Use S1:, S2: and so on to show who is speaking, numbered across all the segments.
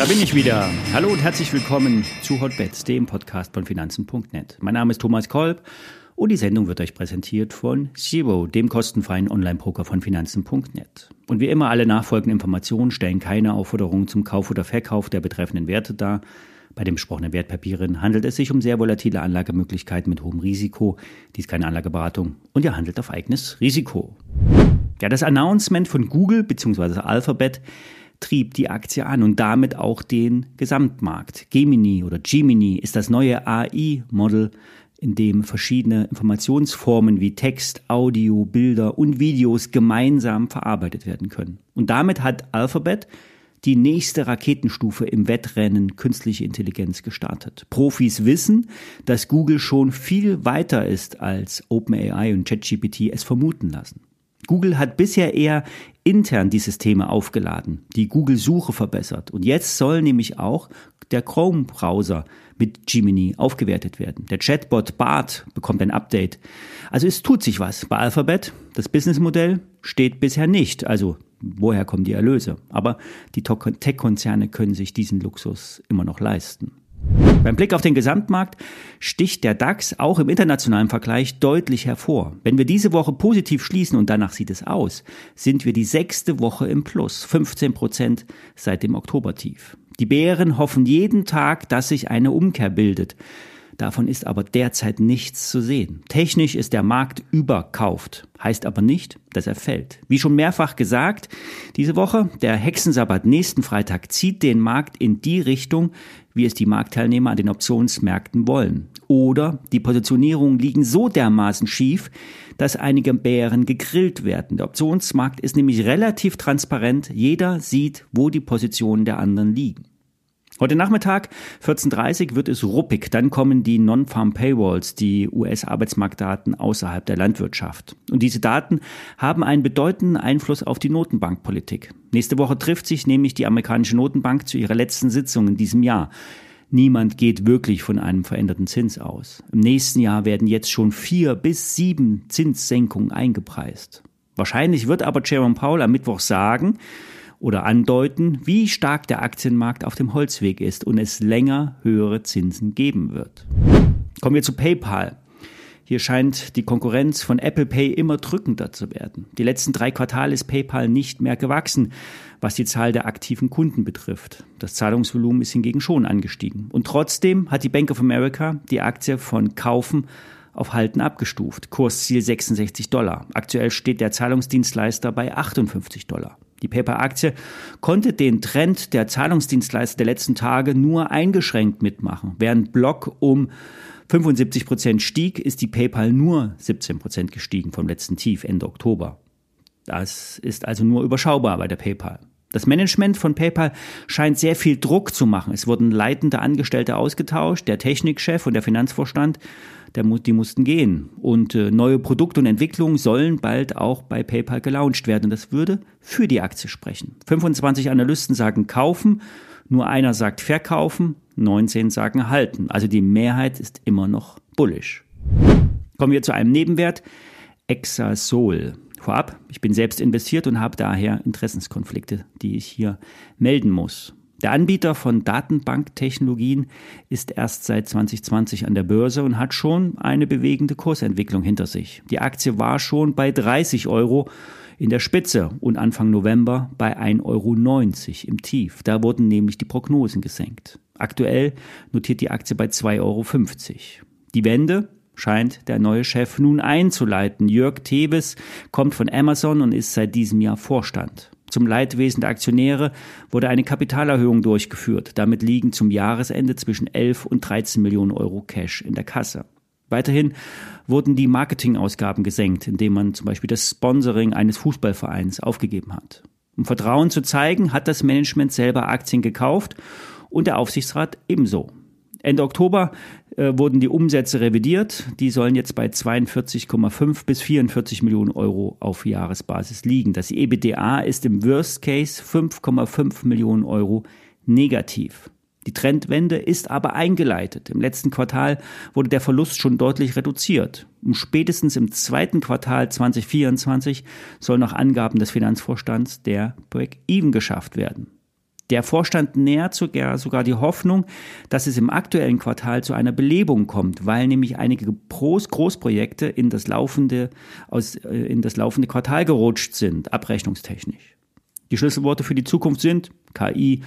S1: Da bin ich wieder. Hallo und herzlich willkommen zu Hotbets, dem Podcast von Finanzen.net. Mein Name ist Thomas Kolb und die Sendung wird euch präsentiert von Zero, dem kostenfreien Online-Broker von Finanzen.net. Und wie immer, alle nachfolgenden Informationen stellen keine Aufforderung zum Kauf oder Verkauf der betreffenden Werte dar. Bei den besprochenen Wertpapieren handelt es sich um sehr volatile Anlagemöglichkeiten mit hohem Risiko. Dies keine Anlageberatung und ihr handelt auf eigenes Risiko. Ja, das Announcement von Google bzw. Alphabet trieb die Aktie an und damit auch den Gesamtmarkt. Gemini oder Gemini ist das neue AI-Model, in dem verschiedene Informationsformen wie Text, Audio, Bilder und Videos gemeinsam verarbeitet werden können. Und damit hat Alphabet die nächste Raketenstufe im Wettrennen künstliche Intelligenz gestartet. Profis wissen, dass Google schon viel weiter ist, als OpenAI und ChatGPT es vermuten lassen. Google hat bisher eher intern die Systeme aufgeladen, die Google-Suche verbessert. Und jetzt soll nämlich auch der Chrome-Browser mit Gemini aufgewertet werden. Der Chatbot Bart bekommt ein Update. Also es tut sich was. Bei Alphabet, das Businessmodell steht bisher nicht. Also woher kommen die Erlöse? Aber die Tech-Konzerne können sich diesen Luxus immer noch leisten. Beim Blick auf den Gesamtmarkt sticht der DAX auch im internationalen Vergleich deutlich hervor. Wenn wir diese Woche positiv schließen, und danach sieht es aus, sind wir die sechste Woche im Plus, 15 Prozent seit dem Oktobertief. Die Bären hoffen jeden Tag, dass sich eine Umkehr bildet. Davon ist aber derzeit nichts zu sehen. Technisch ist der Markt überkauft, heißt aber nicht, dass er fällt. Wie schon mehrfach gesagt, diese Woche, der Hexensabbat nächsten Freitag zieht den Markt in die Richtung, wie es die Marktteilnehmer an den Optionsmärkten wollen. Oder die Positionierungen liegen so dermaßen schief, dass einige Bären gegrillt werden. Der Optionsmarkt ist nämlich relativ transparent. Jeder sieht, wo die Positionen der anderen liegen. Heute Nachmittag, 14.30 Uhr, wird es ruppig. Dann kommen die Non-Farm Paywalls, die US-Arbeitsmarktdaten außerhalb der Landwirtschaft. Und diese Daten haben einen bedeutenden Einfluss auf die Notenbankpolitik. Nächste Woche trifft sich nämlich die amerikanische Notenbank zu ihrer letzten Sitzung in diesem Jahr. Niemand geht wirklich von einem veränderten Zins aus. Im nächsten Jahr werden jetzt schon vier bis sieben Zinssenkungen eingepreist. Wahrscheinlich wird aber Jerome Powell am Mittwoch sagen, oder andeuten, wie stark der Aktienmarkt auf dem Holzweg ist und es länger höhere Zinsen geben wird. Kommen wir zu PayPal. Hier scheint die Konkurrenz von Apple Pay immer drückender zu werden. Die letzten drei Quartale ist PayPal nicht mehr gewachsen, was die Zahl der aktiven Kunden betrifft. Das Zahlungsvolumen ist hingegen schon angestiegen. Und trotzdem hat die Bank of America die Aktie von Kaufen auf Halten abgestuft. Kursziel 66 Dollar. Aktuell steht der Zahlungsdienstleister bei 58 Dollar. Die PayPal-Aktie konnte den Trend der Zahlungsdienstleister der letzten Tage nur eingeschränkt mitmachen. Während Block um 75 Prozent stieg, ist die PayPal nur 17 Prozent gestiegen vom letzten Tief Ende Oktober. Das ist also nur überschaubar bei der PayPal. Das Management von PayPal scheint sehr viel Druck zu machen. Es wurden leitende Angestellte ausgetauscht, der Technikchef und der Finanzvorstand der, die mussten gehen. Und äh, neue Produkte und Entwicklungen sollen bald auch bei PayPal gelauncht werden. Und das würde für die Aktie sprechen. 25 Analysten sagen kaufen, nur einer sagt verkaufen, 19 sagen halten. Also die Mehrheit ist immer noch bullish. Kommen wir zu einem Nebenwert, Exasol. Vorab, ich bin selbst investiert und habe daher Interessenskonflikte, die ich hier melden muss. Der Anbieter von Datenbanktechnologien ist erst seit 2020 an der Börse und hat schon eine bewegende Kursentwicklung hinter sich. Die Aktie war schon bei 30 Euro in der Spitze und Anfang November bei 1,90 Euro im Tief. Da wurden nämlich die Prognosen gesenkt. Aktuell notiert die Aktie bei 2,50 Euro. Die Wende scheint der neue Chef nun einzuleiten. Jörg Teves kommt von Amazon und ist seit diesem Jahr Vorstand. Zum Leidwesen der Aktionäre wurde eine Kapitalerhöhung durchgeführt. Damit liegen zum Jahresende zwischen 11 und 13 Millionen Euro Cash in der Kasse. Weiterhin wurden die Marketingausgaben gesenkt, indem man zum Beispiel das Sponsoring eines Fußballvereins aufgegeben hat. Um Vertrauen zu zeigen, hat das Management selber Aktien gekauft und der Aufsichtsrat ebenso. Ende Oktober äh, wurden die Umsätze revidiert. Die sollen jetzt bei 42,5 bis 44 Millionen Euro auf Jahresbasis liegen. Das EBITDA ist im Worst Case 5,5 Millionen Euro negativ. Die Trendwende ist aber eingeleitet. Im letzten Quartal wurde der Verlust schon deutlich reduziert. Um spätestens im zweiten Quartal 2024 soll nach Angaben des Finanzvorstands der Break-Even geschafft werden. Der Vorstand nährt sogar die Hoffnung, dass es im aktuellen Quartal zu einer Belebung kommt, weil nämlich einige Großprojekte in das laufende, aus, äh, in das laufende Quartal gerutscht sind, abrechnungstechnisch. Die Schlüsselworte für die Zukunft sind KI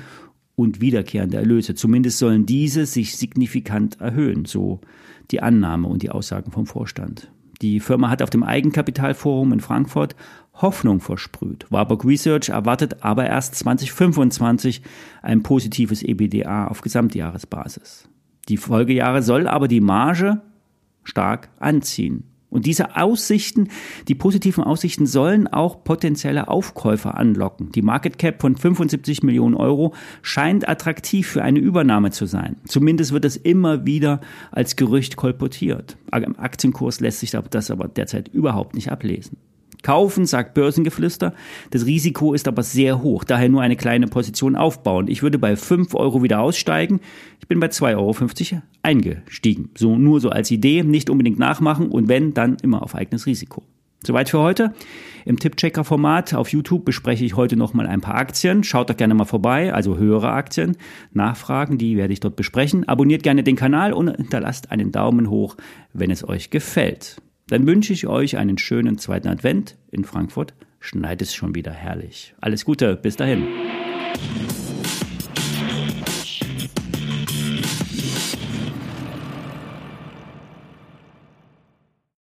S1: und wiederkehrende Erlöse. Zumindest sollen diese sich signifikant erhöhen, so die Annahme und die Aussagen vom Vorstand. Die Firma hat auf dem Eigenkapitalforum in Frankfurt Hoffnung versprüht. Warburg Research erwartet aber erst 2025 ein positives EBDA auf Gesamtjahresbasis. Die Folgejahre soll aber die Marge stark anziehen. Und diese Aussichten, die positiven Aussichten sollen auch potenzielle Aufkäufer anlocken. Die Market Cap von 75 Millionen Euro scheint attraktiv für eine Übernahme zu sein. Zumindest wird es immer wieder als Gerücht kolportiert. Am Aktienkurs lässt sich das aber derzeit überhaupt nicht ablesen. Kaufen, sagt Börsengeflüster. Das Risiko ist aber sehr hoch, daher nur eine kleine Position aufbauen. Ich würde bei 5 Euro wieder aussteigen. Ich bin bei 2,50 Euro eingestiegen. So nur so als Idee, nicht unbedingt nachmachen und wenn, dann immer auf eigenes Risiko. Soweit für heute. Im Tippchecker-Format auf YouTube bespreche ich heute nochmal ein paar Aktien. Schaut doch gerne mal vorbei, also höhere Aktien. Nachfragen, die werde ich dort besprechen. Abonniert gerne den Kanal und hinterlasst einen Daumen hoch, wenn es euch gefällt. Dann wünsche ich euch einen schönen zweiten Advent in Frankfurt. Schneit es schon wieder herrlich. Alles Gute, bis dahin.